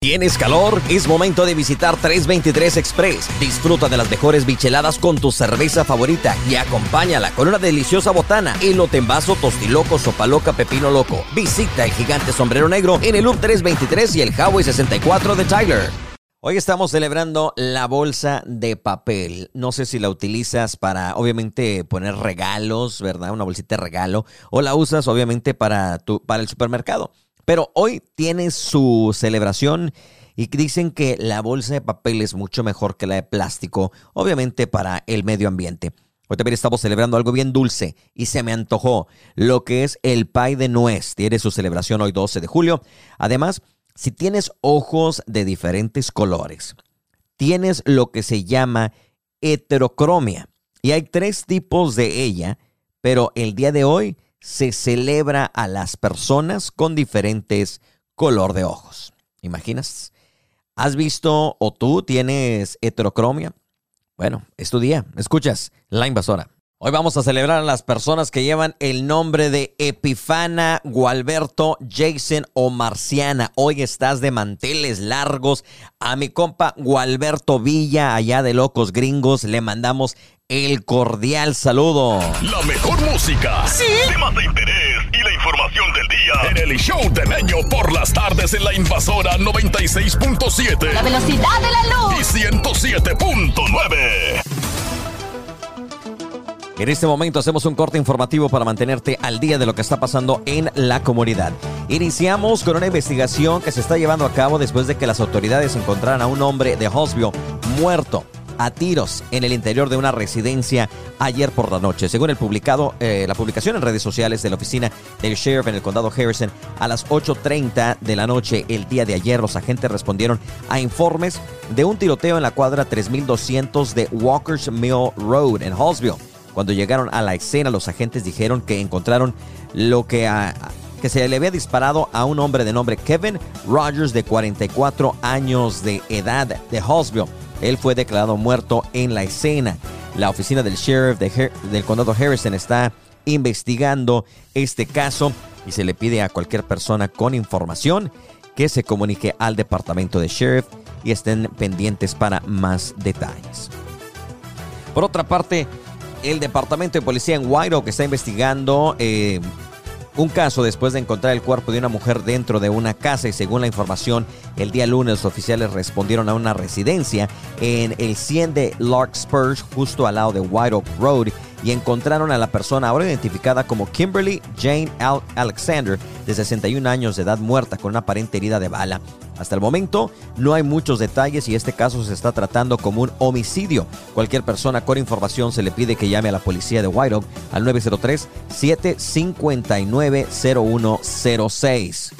¿Tienes calor? Es momento de visitar 323 Express. Disfruta de las mejores bicheladas con tu cerveza favorita y acompáñala con una deliciosa botana, elote en vaso, tostiloco, sopa loca, pepino loco. Visita el gigante sombrero negro en el Loop 323 y el Highway 64 de Tyler. Hoy estamos celebrando la bolsa de papel. No sé si la utilizas para, obviamente, poner regalos, ¿verdad? Una bolsita de regalo. O la usas, obviamente, para, tu, para el supermercado. Pero hoy tiene su celebración y dicen que la bolsa de papel es mucho mejor que la de plástico, obviamente para el medio ambiente. Hoy también estamos celebrando algo bien dulce y se me antojó lo que es el pie de nuez. Tiene su celebración hoy 12 de julio. Además, si tienes ojos de diferentes colores, tienes lo que se llama heterocromia. Y hay tres tipos de ella, pero el día de hoy se celebra a las personas con diferentes color de ojos. ¿Imaginas? ¿Has visto o tú tienes heterocromia? Bueno, es tu día. Escuchas, la invasora. Hoy vamos a celebrar a las personas que llevan el nombre de Epifana, Gualberto, Jason o Marciana. Hoy estás de manteles largos. A mi compa Gualberto Villa, allá de Locos Gringos, le mandamos el cordial saludo. La mejor música. Sí. Temas de interés y la información del día. En el show de Meño por las tardes en la invasora 96.7. La velocidad de la luz. Y 107.9. En este momento hacemos un corte informativo para mantenerte al día de lo que está pasando en la comunidad. Iniciamos con una investigación que se está llevando a cabo después de que las autoridades encontraran a un hombre de Hosbio muerto a tiros en el interior de una residencia ayer por la noche. Según el publicado, eh, la publicación en redes sociales de la oficina del sheriff en el condado Harrison, a las 8.30 de la noche el día de ayer, los agentes respondieron a informes de un tiroteo en la cuadra 3200 de Walker's Mill Road en Hallsville. Cuando llegaron a la escena, los agentes dijeron que encontraron lo que se le había disparado a un hombre de nombre Kevin Rogers de 44 años de edad de Hallsville. Él fue declarado muerto en la escena. La oficina del sheriff del condado Harrison está investigando este caso y se le pide a cualquier persona con información que se comunique al departamento de sheriff y estén pendientes para más detalles. Por otra parte, el departamento de policía en White Oak está investigando eh, un caso después de encontrar el cuerpo de una mujer dentro de una casa y según la información, el día lunes los oficiales respondieron a una residencia en el 100 de Larkspur, justo al lado de White Oak Road, y encontraron a la persona ahora identificada como Kimberly Jane Alexander, de 61 años de edad muerta con una aparente herida de bala. Hasta el momento no hay muchos detalles y este caso se está tratando como un homicidio. Cualquier persona con información se le pide que llame a la policía de White Oak al 903-759-0106.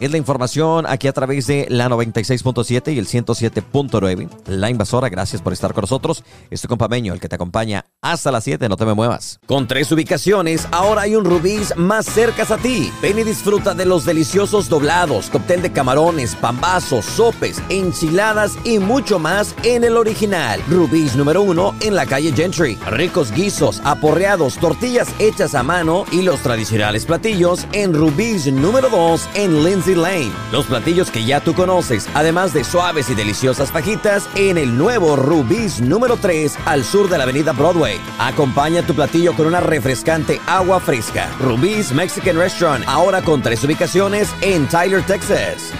Es la información aquí a través de la 96.7 y el 107.9. La invasora, gracias por estar con nosotros. Es tu compañero, el que te acompaña hasta las 7, no te me muevas. Con tres ubicaciones, ahora hay un Rubí's más cerca a ti. Ven y disfruta de los deliciosos doblados, cóctel de camarones, pambazos, sopes, enchiladas y mucho más en el original. Rubí's número uno en la calle Gentry. Ricos guisos, aporreados, tortillas hechas a mano y los tradicionales platillos en Rubí's número 2 en Lindsay Lane. Los platillos que ya tú conoces, además de suaves y deliciosas fajitas, en el nuevo Rubí's número 3 al sur de la avenida Broadway. Acompaña tu platillo con una refrescante agua fresca. Rubí's Mexican Restaurant, ahora con tres ubicaciones en Tyler, Texas.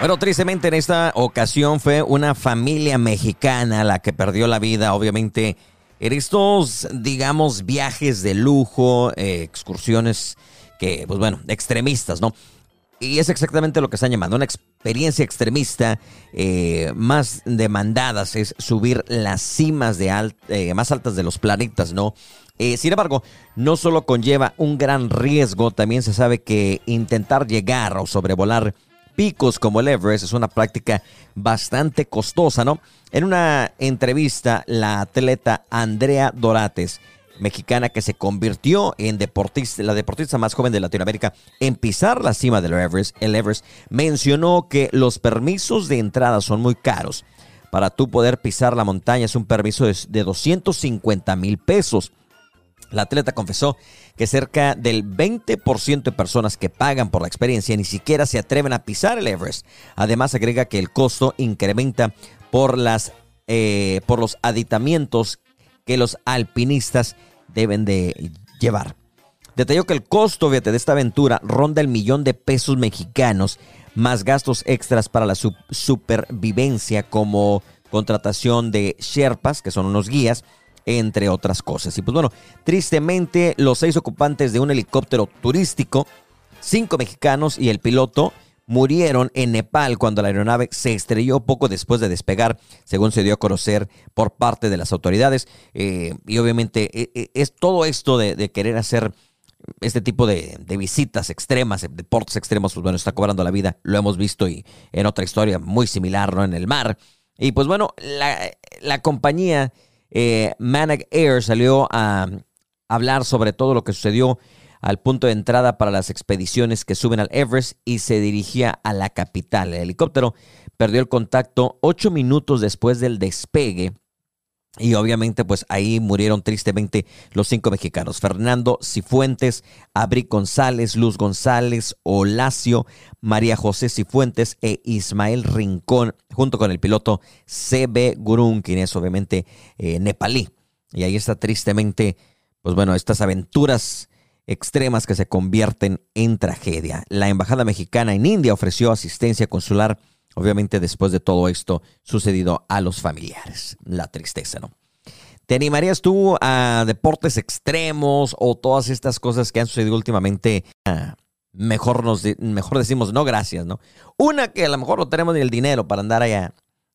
Bueno, tristemente en esta ocasión fue una familia mexicana la que perdió la vida, obviamente, en estos, digamos, viajes de lujo, eh, excursiones que, pues bueno, extremistas, ¿no? Y es exactamente lo que están llamando una experiencia extremista eh, más demandadas, es subir las cimas de eh, más altas de los planetas, ¿no? Eh, sin embargo, no solo conlleva un gran riesgo, también se sabe que intentar llegar o sobrevolar picos como el Everest es una práctica bastante costosa, ¿no? En una entrevista, la atleta Andrea Dorates mexicana que se convirtió en deportista, la deportista más joven de Latinoamérica en pisar la cima del Everest, el Everest, mencionó que los permisos de entrada son muy caros. Para tú poder pisar la montaña es un permiso de, 250 mil pesos. La atleta confesó que cerca del 20% de personas que pagan por la experiencia ni siquiera se atreven a pisar el Everest. Además, agrega que el costo incrementa por, las, eh, por los aditamientos que los alpinistas deben de llevar. Detalló que el costo de esta aventura ronda el millón de pesos mexicanos, más gastos extras para la supervivencia como contratación de Sherpas, que son unos guías, entre otras cosas. Y pues bueno, tristemente los seis ocupantes de un helicóptero turístico, cinco mexicanos y el piloto, murieron en Nepal cuando la aeronave se estrelló poco después de despegar, según se dio a conocer por parte de las autoridades. Eh, y obviamente e, e, es todo esto de, querer hacer este tipo de, visitas extremas, deportes extremos, pues bueno, está cobrando la vida. Lo hemos visto y en otra historia muy similar, ¿no? En el mar. Y pues bueno, la, compañía eh, Manag Air salió a hablar sobre todo lo que sucedió al punto de entrada para las expediciones que suben al Everest y se dirigía a la capital. El helicóptero perdió el contacto ocho minutos después del despegue. Y obviamente, pues ahí murieron tristemente los cinco mexicanos. Fernando Cifuentes, Abri González, Luz González, Olacio, María José Cifuentes e Ismael Rincón, junto con el piloto CB Gurun, quien es obviamente eh, nepalí. Y ahí está tristemente, pues bueno, estas aventuras extremas que se convierten en tragedia. La Embajada Mexicana en India ofreció asistencia consular, obviamente después de todo esto sucedido a los familiares. La tristeza, ¿no? ¿Te animarías tú a deportes extremos o todas estas cosas que han sucedido últimamente? Ah, mejor, nos, mejor decimos no gracias, ¿no? Una que a lo mejor no tenemos ni el dinero para andar allá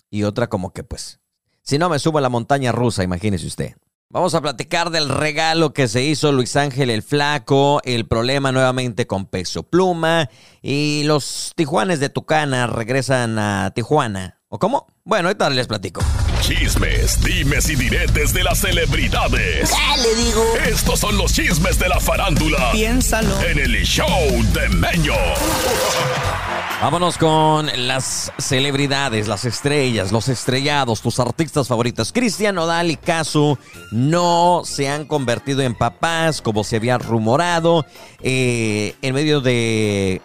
y otra como que pues, si no me subo a la montaña rusa, imagínese usted. Vamos a platicar del regalo que se hizo Luis Ángel el Flaco, el problema nuevamente con Peso Pluma y los Tijuanes de Tucana regresan a Tijuana. ¿O cómo? Bueno, ahorita les platico. Chismes, dimes y diretes de las celebridades. le digo? Estos son los chismes de la farándula. Piénsalo. En el show de Meño. Vámonos con las celebridades, las estrellas, los estrellados, tus artistas favoritos. Cristian Nodal y Casu no se han convertido en papás como se había rumorado. Eh, en medio de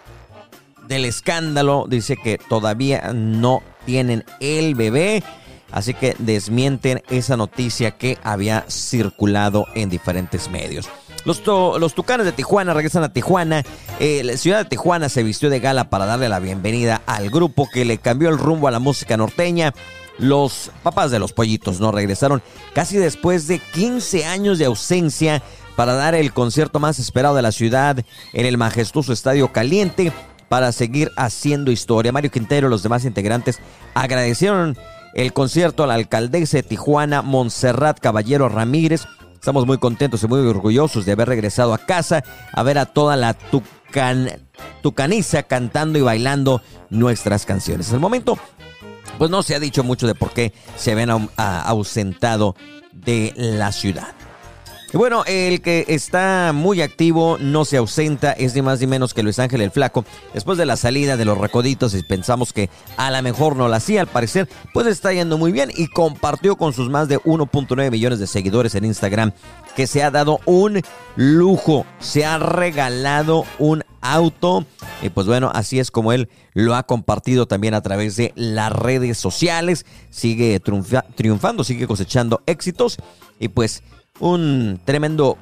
del escándalo dice que todavía no tienen el bebé. Así que desmienten esa noticia que había circulado en diferentes medios. Los, los Tucanes de Tijuana regresan a Tijuana. Eh, la ciudad de Tijuana se vistió de gala para darle la bienvenida al grupo que le cambió el rumbo a la música norteña. Los papás de los pollitos no regresaron casi después de 15 años de ausencia para dar el concierto más esperado de la ciudad en el majestuoso Estadio Caliente para seguir haciendo historia. Mario Quintero y los demás integrantes agradecieron el concierto a la alcaldesa de Tijuana, Montserrat Caballero Ramírez, Estamos muy contentos y muy orgullosos de haber regresado a casa a ver a toda la tucan, tucaniza cantando y bailando nuestras canciones. En el momento, pues no se ha dicho mucho de por qué se habían ausentado de la ciudad. Y bueno, el que está muy activo, no se ausenta, es ni más ni menos que Luis Ángel el Flaco. Después de la salida de los recoditos, y pensamos que a lo mejor no lo hacía, al parecer, pues está yendo muy bien y compartió con sus más de 1.9 millones de seguidores en Instagram que se ha dado un lujo, se ha regalado un auto. Y pues bueno, así es como él lo ha compartido también a través de las redes sociales. Sigue triunfando, sigue cosechando éxitos. Y pues un tremendo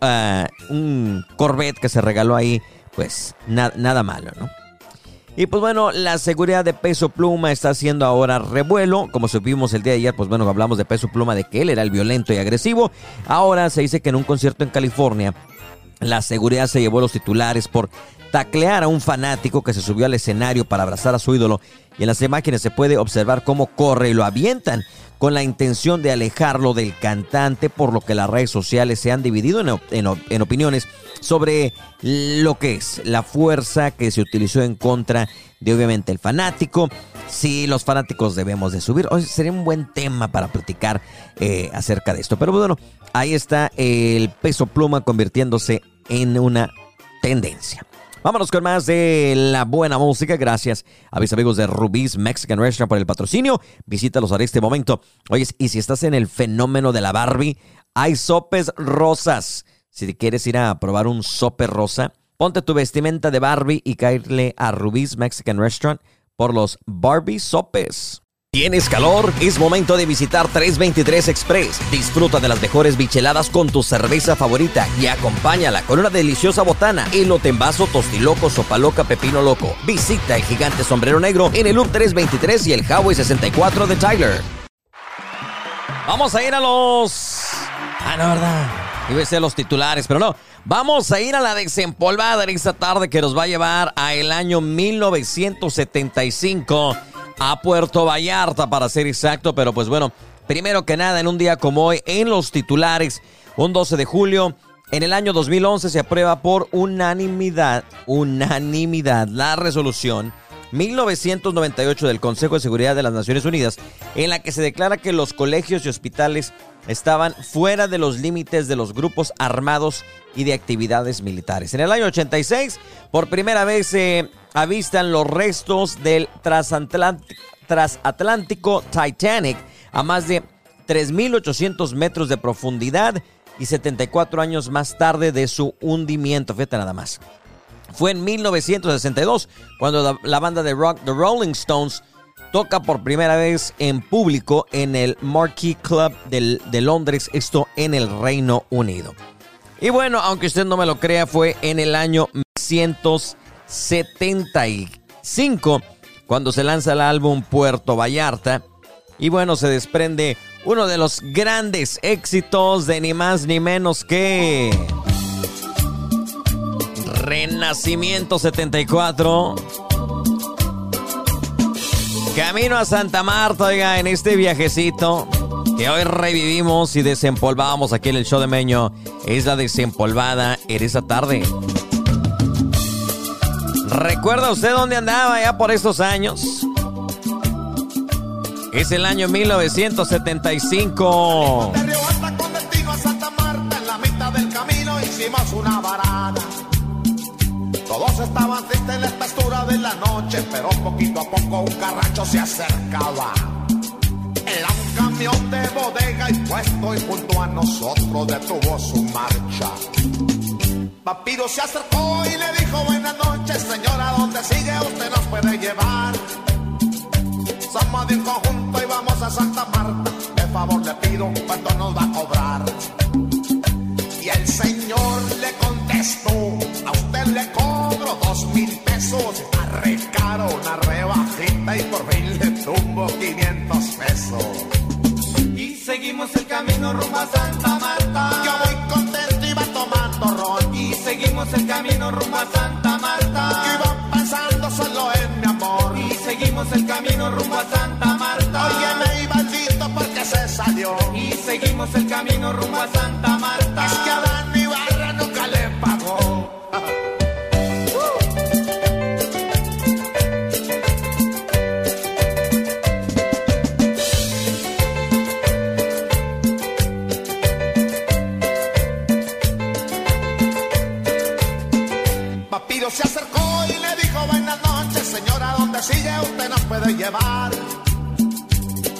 ah, un Corvette que se regaló ahí, pues nada malo, ¿no? Y pues bueno, la seguridad de Peso Pluma está haciendo ahora revuelo. Como supimos el día de ayer, pues bueno, hablamos de Peso Pluma, de que él era el violento y agresivo. Ahora se dice que en un concierto en California, la seguridad se llevó los titulares por taclear a un fanático que se subió al escenario para abrazar a su ídolo. Y en las imágenes se puede observar cómo corre y lo avientan con la intención de alejarlo del cantante, por lo que las redes sociales se han dividido en, opiniones sobre lo que es la fuerza que se utilizó en contra de obviamente el fanático. Si los fanáticos debemos de subir. Hoy sería un buen tema para platicar eh, acerca de esto. Pero bueno, ahí está el peso pluma convirtiéndose en una tendencia. Vámonos con más de la buena música. Gracias a mis amigos de Rubí's Mexican Restaurant por el patrocinio. Visítalos a este momento. Oye, y si estás en el fenómeno de la Barbie, hay sopes rosas. Si quieres ir a probar un sope rosa, ponte tu vestimenta de Barbie y caerle a Rubí's Mexican Restaurant por los Barbie sopes. ¿Tienes calor? Es momento de visitar 323 Express. Disfruta de las mejores bicheladas con tu cerveza favorita y acompáñala con una deliciosa botana, elote en vaso, tostiloco, sopa loca, pepino loco. Visita el gigante sombrero negro en el Loop 323 y el Highway 64 de Tyler. Vamos a ir a los... Ah, no, ¿verdad? Iba a ser los titulares, pero no. Vamos a ir a la desempolvada esta tarde que nos va a llevar a el año 1975 a Puerto Vallarta, para ser exacto. Pero pues bueno, primero que nada, en un día como hoy, en los titulares, un 12 de julio, en el año 2011 se aprueba por unanimidad, unanimidad, la resolución 1998 del Consejo de Seguridad de las Naciones Unidas, en la que se declara que los colegios y hospitales estaban fuera de los límites de los grupos armados y de actividades militares. En el año 86, por primera vez se avistan los restos del transatlántico Titanic a más de 3.800 metros de profundidad y 74 años más tarde de su hundimiento. Fíjate nada más. Fue en 1962 cuando la, banda de rock The Rolling Stones toca por primera vez en público en el Marquee Club de Londres, esto en el Reino Unido. Y bueno, aunque usted no me lo crea, fue en el año 1975 cuando se lanza el álbum Puerto Vallarta. Y bueno, se desprende uno de los grandes éxitos de ni más ni menos que... Renacimiento 74. Camino a Santa Marta, oiga, en este viajecito que hoy revivimos y desempolvamos aquí en el show de Meño. Es la desempolvada en esa tarde. ¿Recuerda usted dónde andaba ya por estos años? Es el año 1975. Todos estaban tristes en la textura de la noche, pero poquito a poco un carracho se acercaba. Era un camión de bodega y puesto y junto a nosotros detuvo su marcha. Papiro se acercó y le dijo buenas noches, señora, ¿dónde sigue? Usted nos puede llevar. Somos de un conjunto y vamos a Santa Marta. De favor le pido, ¿cuánto nos va a cobrar? Y el señor le contestó, a usted le cobro dos mil pesos. Caro, una rebajita y por fin le tumbo 500 pesos. Y seguimos el camino rumbo a Santa Marta. Yo muy contento iba tomando ron. Y seguimos el camino rumbo a Santa Marta. Yo iba pensando solo en mi amor. Y seguimos el camino rumbo a Santa Marta. Oye, me iba maldito porque se salió. Y seguimos el camino rumbo a Santa Marta. Es que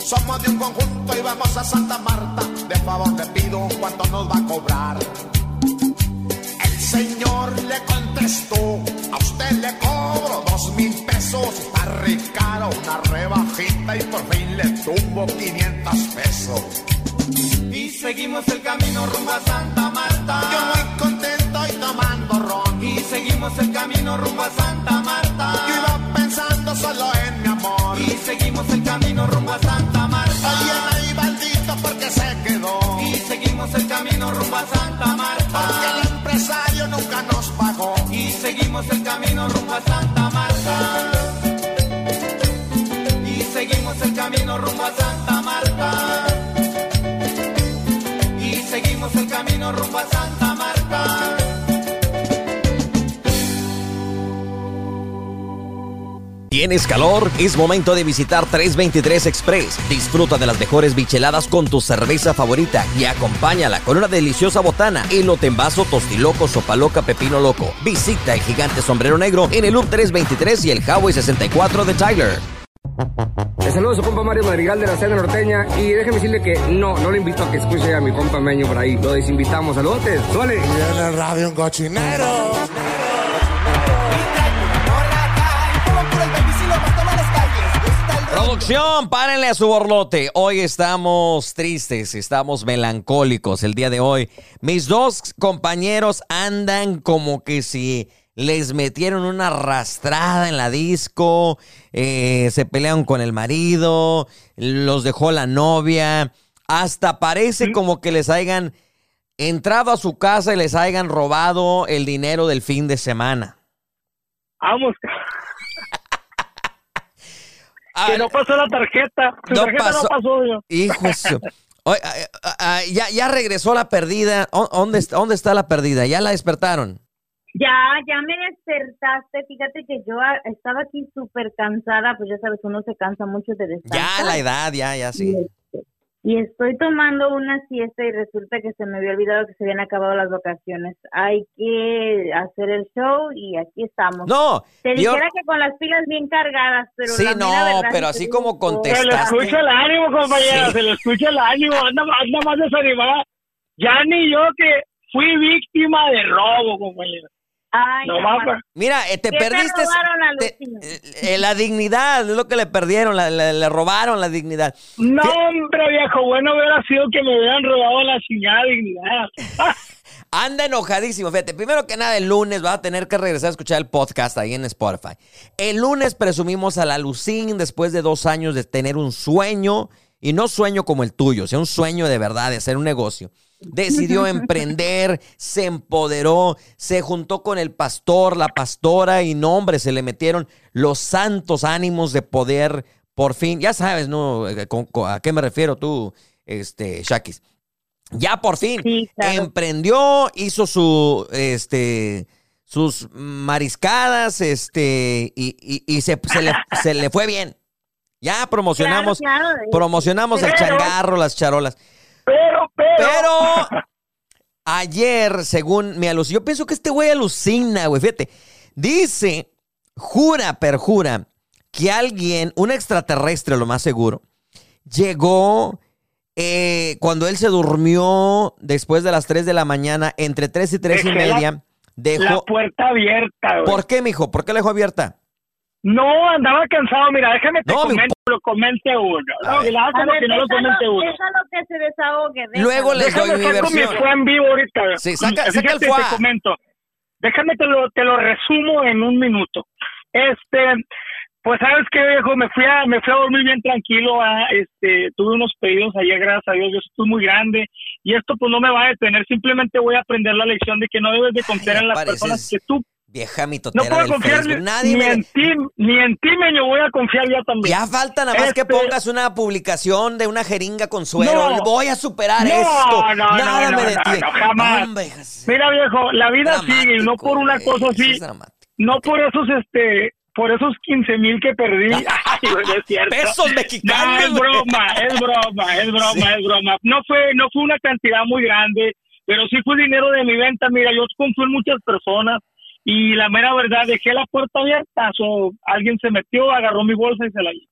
Somos de un conjunto y vamos a Santa Marta. De favor le pido cuánto nos va a cobrar. El señor le contestó, a usted le cobro dos mil pesos. Está re una rebajita y por fin le tumbo 500 pesos. Y seguimos el camino rumbo a Santa Marta. Yo muy contento y tomando ron. Y seguimos el camino rumbo a Santa Marta. Seguimos el camino rumbo a Santa Marta. Oye, ahí maldito porque se quedó. Y seguimos el camino rumbo a Santa Marta. Porque el empresario nunca nos pagó. Y seguimos el camino rumbo a Santa Marta. Y seguimos el camino rumbo a Santa Marta. Y seguimos el camino rumbo a Santa Marta. ¿Tienes calor? Es momento de visitar 323 Express. Disfruta de las mejores bicheladas con tu cerveza favorita y acompáñala con una deliciosa botana, elote en vaso, tostiloco, sopa loca, pepino loco. Visita el gigante sombrero negro en el Loop 323 y el Highway 64 de Tyler. Les saludo a su compa Mario Madrigal de la Cena Norteña y déjeme decirle que no, no le invito a que escuche a mi compa Meño por ahí. Lo desinvitamos. Saludos, suele. Y en el radio un cochinero. Párenle a su borlote. Hoy estamos tristes, estamos melancólicos el día de hoy. Mis dos compañeros andan como que si les metieron una arrastrada en la disco, eh, se pelearon con el marido, los dejó la novia, hasta parece como que les hayan entrado a su casa y les hayan robado el dinero del fin de semana. Vamos. Que no pasó la tarjeta. Su No tarjeta pasó. no pasó. yo. Hijo Oye, ya, ya regresó la perdida. ¿Dó- ¿Dónde, está- ¿Dónde está la perdida? ¿Ya la despertaron? Ya, ya me despertaste. Fíjate que yo estaba aquí súper cansada, pues ya sabes, uno se cansa mucho de descansar. Ya la edad, ya, ya sí. Y estoy tomando una siesta y resulta que se me había olvidado que se habían acabado las vacaciones. Hay que hacer el show y aquí estamos. No, Te yo- dijera que con las pilas bien cargadas, pero Sí, la no, verdad pero así como contestaste. Se le escucha el ánimo, compañera. Sí. Se le escucha el ánimo. Anda, anda más desanimada. Ya ni yo que fui víctima de robo, compañera. Ay, No, mamá. Mira, eh, te ¿Qué te perdiste. robaron, te- eh, eh, la dignidad, es lo que le perdieron, la- la- le robaron la dignidad. No, ¿Qué? hombre, viejo. Bueno hubiera sido que me hubieran robado la chingada dignidad. Anda enojadísimo. Fíjate, primero que nada, el lunes va a tener que regresar a escuchar el podcast ahí en Spotify. El lunes presumimos a la Lucín después de dos años de tener un sueño, y no sueño como el tuyo, sino un sueño de verdad, de hacer un negocio. Decidió emprender, se empoderó, se juntó con el pastor, la pastora, y no, hombre, se le metieron los santos ánimos de poder, por fin, ya sabes, ¿no? Eh, con- ¿A qué me refiero tú, este, Shakis? Ya por fin Sí, claro. emprendió, hizo su, este, sus mariscadas, este, y, y- y se, se le, se le fue bien. Ya promocionamos, Claro, claro. promocionamos el changarro, las charolas. Pero, pero. Pero ayer, según me alucinó, yo pienso que este güey alucina, güey, fíjate. Dice, jura, perjura, que alguien, un extraterrestre, lo más seguro, llegó eh, cuando él se durmió después de las 3 de la mañana, entre 3 y 3 y Dejé la- media, La dejó... puerta abierta, güey. ¿Por qué, mijo? ¿Por qué la dejó abierta? No, andaba cansado. Mira, déjame te No, comento, lo comente uno. No, y la que no lo comente uno. déjalo que se desahogue. déjalo. Luego les doy Déjame mi saco mi versión. fue en vivo ahorita. Sí, saca- saca el Fíjate, fuá. te comento. Déjame te lo, te lo resumo en un minuto. Este, pues sabes qué viejo, me fui a, me fui a dormir bien tranquilo, a, este, tuve unos pedidos ayer, gracias a Dios, yo estoy muy grande y esto pues no me va a detener, simplemente voy a aprender la lección de que no debes de confiar Ay, en las pareces personas que tú Vieja no mitotera puedo del confiar Facebook. ni, Nadie ni me... en ti, ni en ti, meño, voy a confiar ya también. Ya falta nada más que Este- pongas una publicación de una jeringa con suero. No. Voy a superar No, esto. no, Nada no, me no, detiene. no, jamás. Mira viejo, la vida sigue y no por una cosa así, no por esos este por esos 15 mil que perdí. Ay, no es cierto. Pesos No, mexicanos. es broma, es broma, es broma, es broma. No fue, no fue una cantidad muy grande, pero sí fue dinero de mi venta. Mira, yo confío en muchas personas y la mera verdad, dejé la puerta abierta. So, alguien se metió, agarró mi bolsa y se la llevó.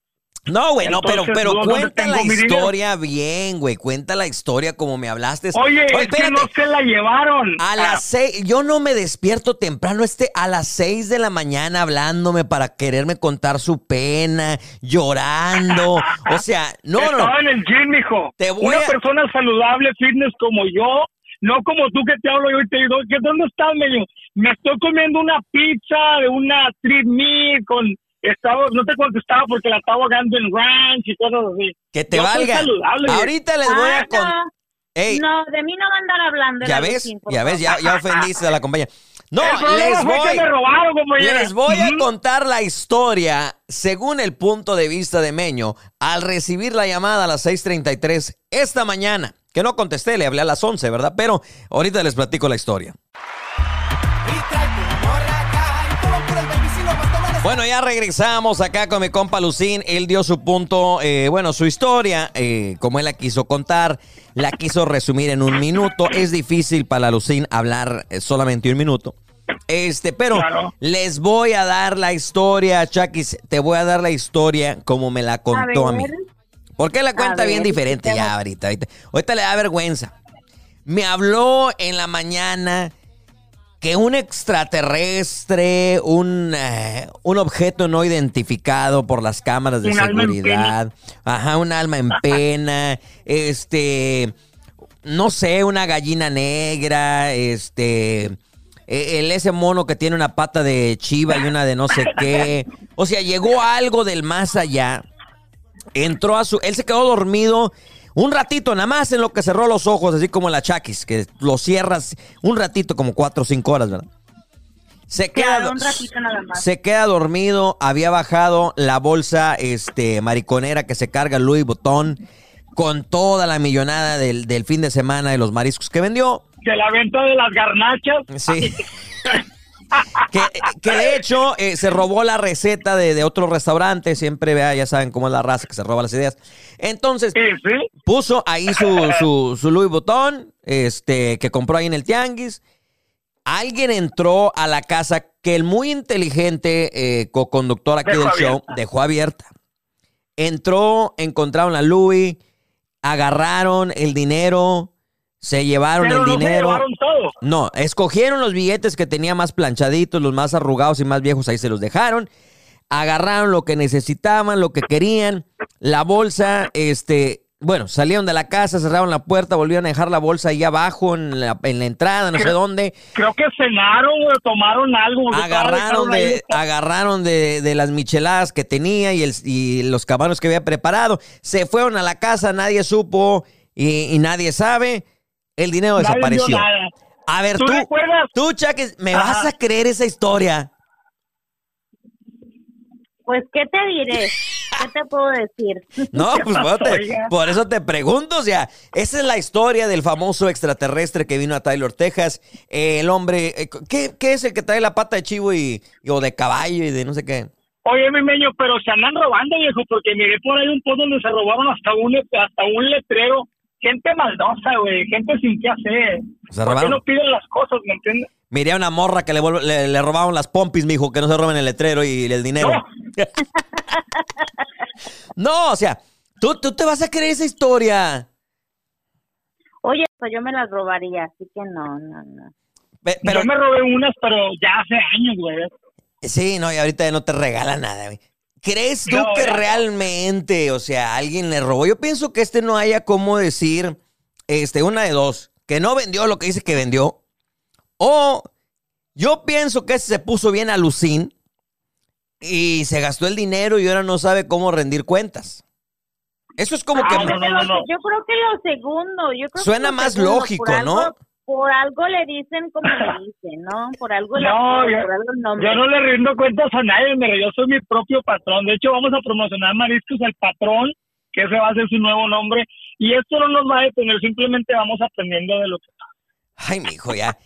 No, güey, no, pero, pero ¿dónde cuenta la historia bien, güey. Cuenta la historia como me hablaste. Oye, es que no se la llevaron. A Ah, las seis, yo no me despierto temprano, este, a las seis de la mañana hablándome para quererme contar su pena, llorando. O sea, no, no, Estaba en el gym. Te voy Una a- persona saludable, fitness como yo, no como tú que te hablo yo y te digo, ¿qué dónde estás, medio? Me estoy comiendo una pizza de una treat meal con estaba no te contestaba porque la estaba ahogando en ranch y cosas así. Que te Yo valga. Ahorita les voy a contar. no. Ey, No, de mí no va a andar hablando. ya la ves, ya ves, ya, ya ofendiste a la compañía. No, les voy. me robaron. Les voy a contar la historia según el punto de vista de Meño al recibir la llamada a las 6:33 esta mañana. Que no contesté, le hablé a las 11, ¿verdad? Pero ahorita les platico la historia. Bueno, ya regresamos acá con mi compa Lucín. Él dio su punto, eh, bueno, su historia, eh, como él la quiso contar, la quiso resumir en un minuto. Es difícil para Lucín hablar eh, solamente un minuto. Este, pero les voy a dar la historia, Chakis. Te voy a dar la historia como me la contó a, mí. Porque la cuenta bien diferente ya ahorita, ahorita. Ahorita le da vergüenza. Me habló en la mañana que un extraterrestre, un, eh, un objeto no identificado por las cámaras de seguridad, ajá, un alma en pena, este, no sé, una gallina negra, este, e, el ese mono que tiene una pata de chiva y una de no sé qué, o sea, llegó algo del más allá, entró a su, él se quedó dormido un ratito nada más en lo que cerró los ojos, así como la Chakis, que lo cierras un ratito, como cuatro o cinco horas, ¿verdad? Se queda, un ratito nada más. se queda dormido, había bajado la bolsa este, mariconera que se carga Louis Vuitton con toda la millonada del, del fin de semana de los mariscos que vendió. De la venta de las garnachas. Sí. que, de hecho eh, se robó la receta de, de otro restaurante. Siempre vea, ya saben cómo es la raza que se roba las ideas. Entonces, puso ahí su, su, Louis Vuitton, este, que compró ahí en el Tianguis. Alguien entró a la casa que el muy inteligente eh, co-conductor aquí del show dejó abierta. Entró, encontraron a Louis, agarraron el dinero, se llevaron el dinero. No, escogieron los billetes que tenía más planchaditos, los más arrugados y más viejos, ahí se los dejaron. Agarraron lo que necesitaban, lo que querían. La bolsa, este, bueno, salieron de la casa, cerraron la puerta, volvieron a dejar la bolsa ahí abajo en la, en la entrada, no sé dónde. Creo que cenaron o tomaron algo. Agarraron de, agarraron de, las micheladas que tenía y, el, y los cabanos que había preparado. Se fueron a la casa, nadie supo y nadie sabe el dinero desapareció. A ver, tú, tú, ¿me vas a creer esa historia? Pues, ¿qué te diré? ¿Qué te puedo decir? No, pues por eso te pregunto, o sea, esa es la historia del famoso extraterrestre que vino a Taylor, Texas. el hombre, eh, ¿qué, ¿qué, es el que trae la pata de chivo y, o de caballo y de no sé qué? Oye, mi meño, pero se andan robando, viejo, porque miré por ahí un post donde se robaron hasta un, hasta un letrero gente maldosa, güey, gente sin qué hacer. ¿Por qué no piden las cosas, me entiendes? Miré a una morra que le, le, robaron las pompis, mijo, que no se roben el letrero y el dinero. No, o sea, ¿tú, tú te vas a creer esa historia. Oye, pues yo me las robaría, así que no, no, no. pero, yo me robé unas, pero ya hace años, güey. Sí, no, y ahorita no te regala nada, güey. ¿Crees tú que realmente, o sea, alguien le robó? Yo pienso que este no haya cómo decir, este, una de dos, que no vendió lo que dice que vendió, o yo pienso que este se puso bien alucín y se gastó el dinero y ahora no sabe cómo rendir cuentas. Eso es como que... yo creo que lo segundo, yo creo Suena más lógico, ¿no? Por algo le dicen como le dicen, ¿no? Por algo le no, yo, yo no le rindo cuentas a nadie, pero yo soy mi propio patrón. De hecho, vamos a promocionar Mariscos al patrón, que ese va a ser su nuevo nombre. Y esto no nos va a detener, simplemente vamos aprendiendo de lo que Ay, mijo, ya,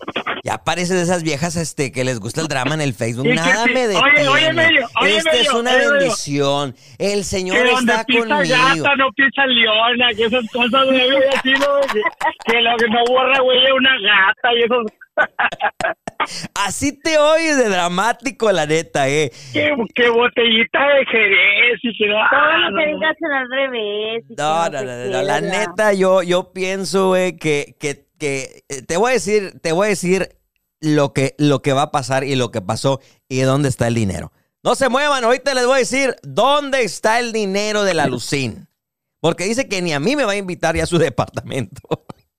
ya parece de esas viejas este, que les gusta el drama en el Facebook. Nada me detiene. Oye, oye, oye, Esta es una bendición. El Señor que está pisa conmigo. gata, no pisa leona, que esas cosas, güey, así, ¿no? Que, que lo que no borra, güey, es una gata y esos... Así te oyes de dramático, la neta, eh. Qué, qué botellita de Jerez y que no. Todo lo que digas al revés. No, no, no, no, la neta, yo, yo pienso, güey, que, que que eh, te voy a decir, te voy a decir lo que, lo que va a pasar y lo que pasó y dónde está el dinero. No se muevan, ahorita les voy a decir dónde está el dinero de la Lucín. Porque dice que ni a mí me va a invitar ya a su departamento.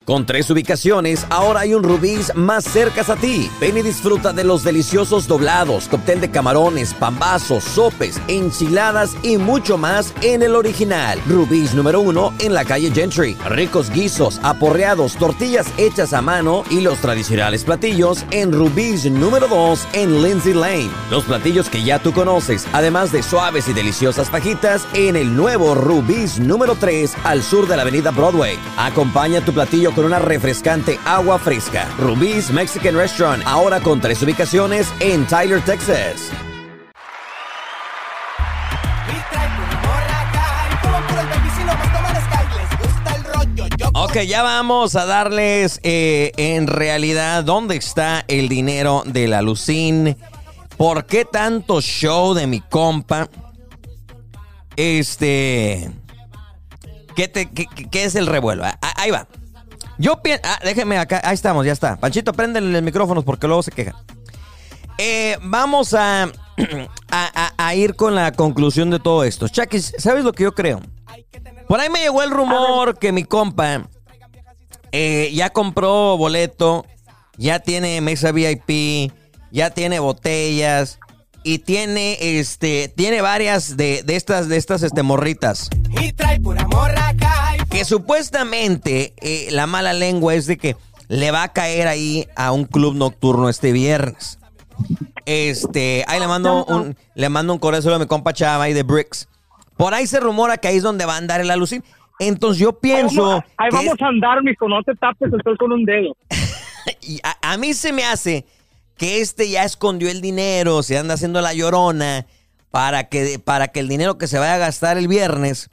Con tres ubicaciones, ahora hay un Rubí's más cerca a ti. Ven y disfruta de los deliciosos doblados, cóctel de camarones, pambazos, sopes, enchiladas y mucho más en el original. Rubí's número uno en la calle Gentry. Ricos guisos, aporreados, tortillas hechas a mano y los tradicionales platillos en Rubí's número dos en Lindsay Lane. Los platillos que ya tú conoces, además de suaves y deliciosas fajitas en el nuevo Rubí's número 3 al sur de la avenida Broadway. Acompaña tu platillo con una refrescante agua fresca. Rubí's Mexican Restaurant, ahora con tres ubicaciones en Tyler, Texas. Ok, ya vamos a darles eh, en realidad dónde está el dinero de la Lucín. ¿Por qué tanto show de mi compa? Este. ¿Qué, qué, es el revuelo? Ah, ah, ahí va. Yo pienso. Ah, déjeme acá. Ahí estamos, ya está. Panchito, préndele el micrófono porque luego se queja. Eh, vamos a, a, ir con la conclusión de todo esto. Chakis, ¿sabes lo que yo creo? Por ahí me llegó el rumor que mi compa eh, ya compró boleto, ya tiene mesa VIP, ya tiene botellas y tiene este tiene varias de, estas de estas este morritas. Que supuestamente eh, la mala lengua es de que le va a caer ahí a un club nocturno este viernes. Este, ahí le mando un le mando un correo a mi compa Chava ahí de Bricks. Por ahí se rumora que ahí es donde va a andar el alucin. Entonces yo pienso. Ahí vamos, a andar, mijo, no te tapes el sol con un dedo. y a, mí se me hace que este ya escondió el dinero, se anda haciendo la llorona para que, para que el dinero que se vaya a gastar el viernes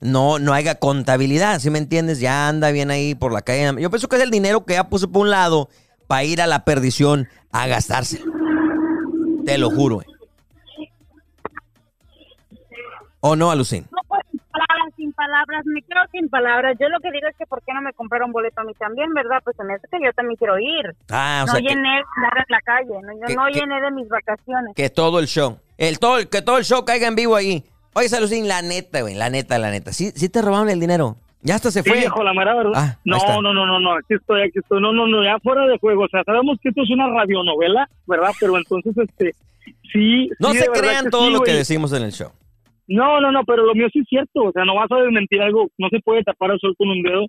no, no haya contabilidad, ¿sí me entiendes? Ya anda bien ahí por la calle. Yo pienso que es el dinero que ya puso por un lado para ir a la perdición a gastarse. Te lo juro. ¿O no, Alucín? sin palabras, me quedo sin palabras. Yo lo que digo es que ¿por qué no me compraron boleto a mí también, verdad? Pues en este que yo también quiero ir. Ah, no llené que, la calle, no, no llené de mis vacaciones. Que todo el show, el todo, que todo el show caiga en vivo ahí. Oye, Salucín, la neta, güey, la neta, la neta. ¿Sí, sí te robaron el dinero? Ya hasta se fue. Sí, la mera verdad. Ah, no, no, no, no, no, aquí estoy, aquí estoy. No, no, no, ya fuera de juego. O sea, sabemos que esto es una radionovela, ¿verdad? Pero entonces, este, sí. No se crean todo lo que decimos en el show. No, no, no, pero lo mío sí es cierto. O sea, no vas a desmentir algo. No se puede tapar el sol con un dedo.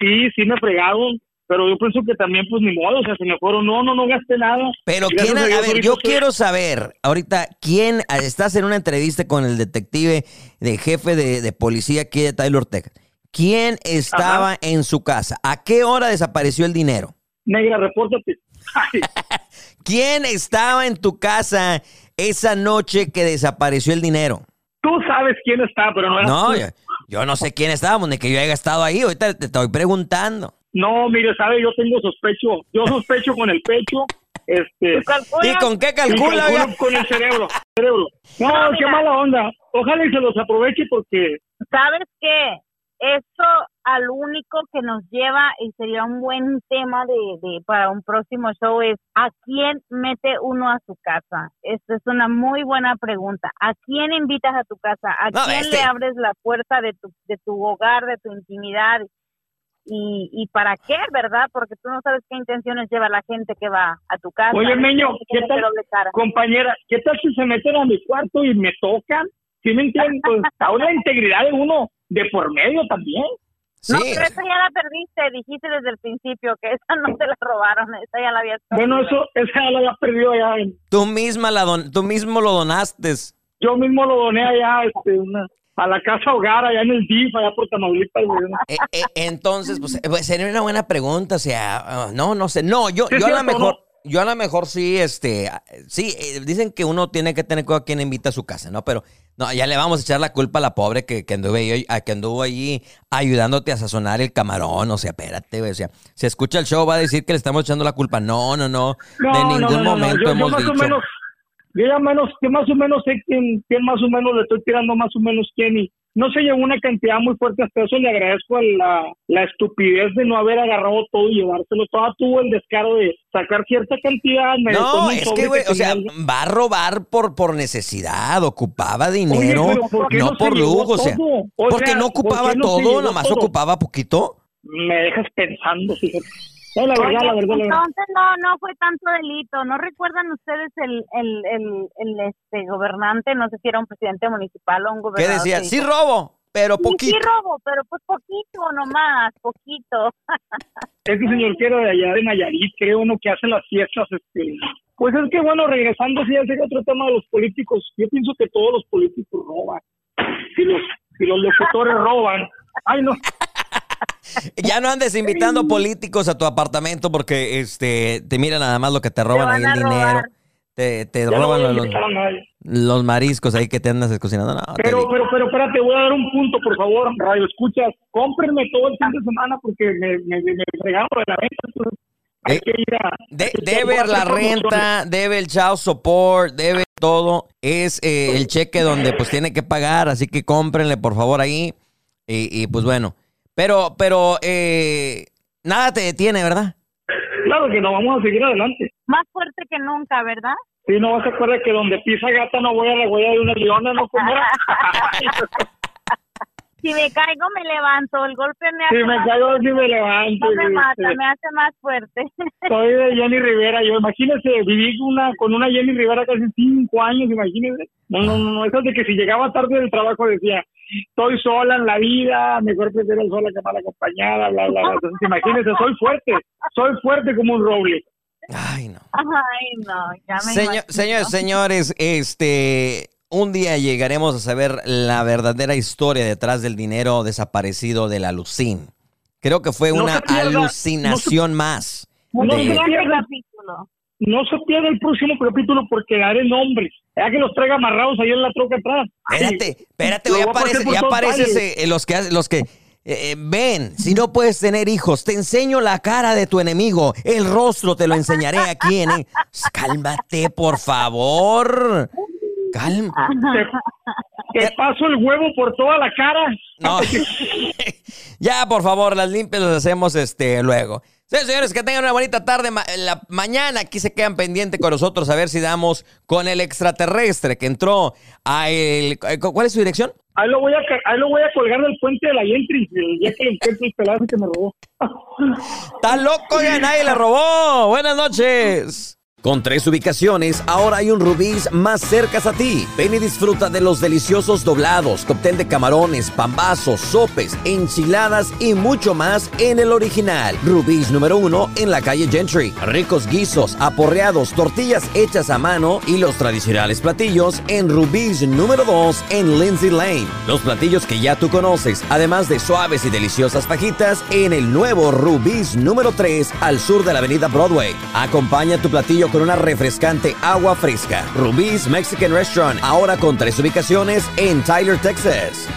Sí, sí me fregaron. Pero yo pienso que también, pues ni modo. O sea, se me fueron. No, no, no gasté nada. Pero quién, a, ver, yo quiero saber, ahorita, ¿quién estás en una entrevista con el detective de jefe de, policía aquí de Taylor, Texas? ¿Quién estaba en su casa? ¿A qué hora desapareció el dinero? Negra, repórtate. ¿Quién estaba en tu casa esa noche que desapareció el dinero? Tú sabes quién está, pero no No, yo, no sé quién estábamos, ni que yo haya estado ahí. Ahorita te estoy preguntando. No, mire, sabe, yo tengo sospecho. Yo sospecho con el pecho. Este, ¿Y con qué calcula? Con el cerebro, cerebro. No, qué mala onda. Ojalá y se los aproveche porque... ¿Sabes qué? Eso al único que nos lleva y sería un buen tema de, para un próximo show es ¿a quién mete uno a su casa? Esta es una muy buena pregunta. ¿A quién invitas a tu casa? ¿A quién le este abres la puerta de tu, de tu hogar, de tu intimidad? Y, y para qué, ¿verdad? Porque tú no sabes qué intenciones lleva la gente que va a tu casa. Oye, Meño, ¿qué tal, compañera, qué tal si se meten a mi cuarto y me tocan? ¿Sí me entiendes? Pues, a una integridad de uno de por medio también. No, pero esa ya la perdiste, dijiste desde el principio que esa no te la robaron, esa ya la habías perdido. Bueno, eso, esa ya la había perdido ya. Tú misma la don, tú mismo lo donaste. Yo mismo lo doné allá, este, una, a la casa hogar allá en el DIF, allá por Tamaulipas. Eh, eh, entonces, pues, pues, sería una buena pregunta, o sea, ah, no, no sé, no, yo, yo a lo mejor... Yo a lo mejor sí, este, sí, eh, dicen que uno tiene que tener cuidado a quien invita a su casa, ¿no? Pero no, ya le vamos a echar la culpa a la pobre que, que, anduvo, ahí, que anduvo allí ayudándote a sazonar el camarón. O sea, espérate, O sea, si escucha el show va a decir que le estamos echando la culpa. No, no, no. de ningún momento hemos dicho. menos, yo ya menos, que más o menos sé quién, quién más o menos le estoy tirando más o menos quién y no se llevó una cantidad muy fuerte hasta eso. Le agradezco a la, la estupidez de no haber agarrado todo y llevárselo. Toda tuvo el descaro de sacar cierta cantidad no es que güey o sea va a robar por por necesidad ocupaba dinero no, por lujo o sea porque no ocupaba todo nomás ocupaba poquito me dejas pensando fíjate no, la verdad, la verdad, entonces no, no fue tanto delito. ¿No recuerdan ustedes el, el, el, el, este gobernante? No sé si era un presidente municipal o un gobernador. ¿Qué decía? Sí robo, pero poquito. Sí, robo, pero pues poquito nomás, poquito. Ese señor quiero de allá de Nayarit, creo uno que hace las fiestas, este... Pues es que bueno, regresando sí sería otro tema de los políticos. Yo pienso que todos los políticos roban. Si los, si los locutores roban. Ay, no ya no andes invitando políticos a tu apartamento porque este te mira nada más lo que te roban ahí el dinero. te, te roban los, los, mariscos ahí que te andas cocinando. No, pero, pero, pero, espérate, voy a dar un punto, por favor, radio, escuchas, cómprenme todo el fin de semana porque me, me, me fregaron de la venta, hay que ir a, debe la renta, debe el child support, debe todo. Es eh, el cheque donde pues tiene que pagar, así que cómprenle por favor ahí. Y, y pues bueno, pero, pero eh, nada te detiene, ¿verdad? Claro que no, vamos a seguir adelante. Más fuerte que nunca, ¿verdad? Sí, no vas a acordar que donde pisa gata no voy a la huella de una leona, ¿no? si me caigo me levanto, el golpe me hace Si me caigo sí me levanto. No me mata, me hace más fuerte. Soy de Jenny Rivera, yo imagínese, viví una, con una Jenny Rivera casi cinco años, imagínese. No, no, no, eso de que si llegaba tarde del trabajo decía, estoy sola en la vida, mejor prefiero sola que mal acompañada, bla, bla, bla. Entonces, imagínese, soy fuerte, soy fuerte como un roble. Ay, no. Ay, no, ya me Señores, señores, este, un día llegaremos a saber la verdadera historia detrás del dinero desaparecido de la Lucín. Creo que fue una alucinación más. No, se pierda, no se pierda el próximo capítulo porque daré nombres. Ya que los traiga amarrados ahí en la troca atrás. Espérate, espérate, ya aparece, ya aparece eh, los que los que eh, ven, si no puedes tener hijos, te enseño la cara de tu enemigo, el rostro te lo enseñaré aquí en... Cálmate, por favor. Calma. Te, paso el huevo por toda la cara. No. ya, por favor, las limpias las hacemos este luego. Sí, señores, que tengan una bonita tarde. la mañana aquí se quedan pendientes con nosotros a ver si damos con el extraterrestre que entró a el... ¿Cuál es su dirección? Ahí lo voy a, ahí lo voy a colgar del puente de la Yentri, ya que el el pelado que me robó. Está loco, ya nadie le robó. Buenas noches. Con tres ubicaciones, ahora hay un Rubí's más cerca a ti. Ven y disfruta de los deliciosos doblados, cóctel de camarones, pambazos, sopes, enchiladas y mucho más en el original. Rubí's número uno en la calle Gentry. Ricos guisos, aporreados, tortillas hechas a mano y los tradicionales platillos en Rubí's número dos en Lindsay Lane. Los platillos que ya tú conoces, además de suaves y deliciosas fajitas en el nuevo Rubí's número 3 al sur de la avenida Broadway. Acompaña tu platillo con una refrescante agua fresca. Rubí's Mexican Restaurant, ahora con tres ubicaciones en Tyler, Texas.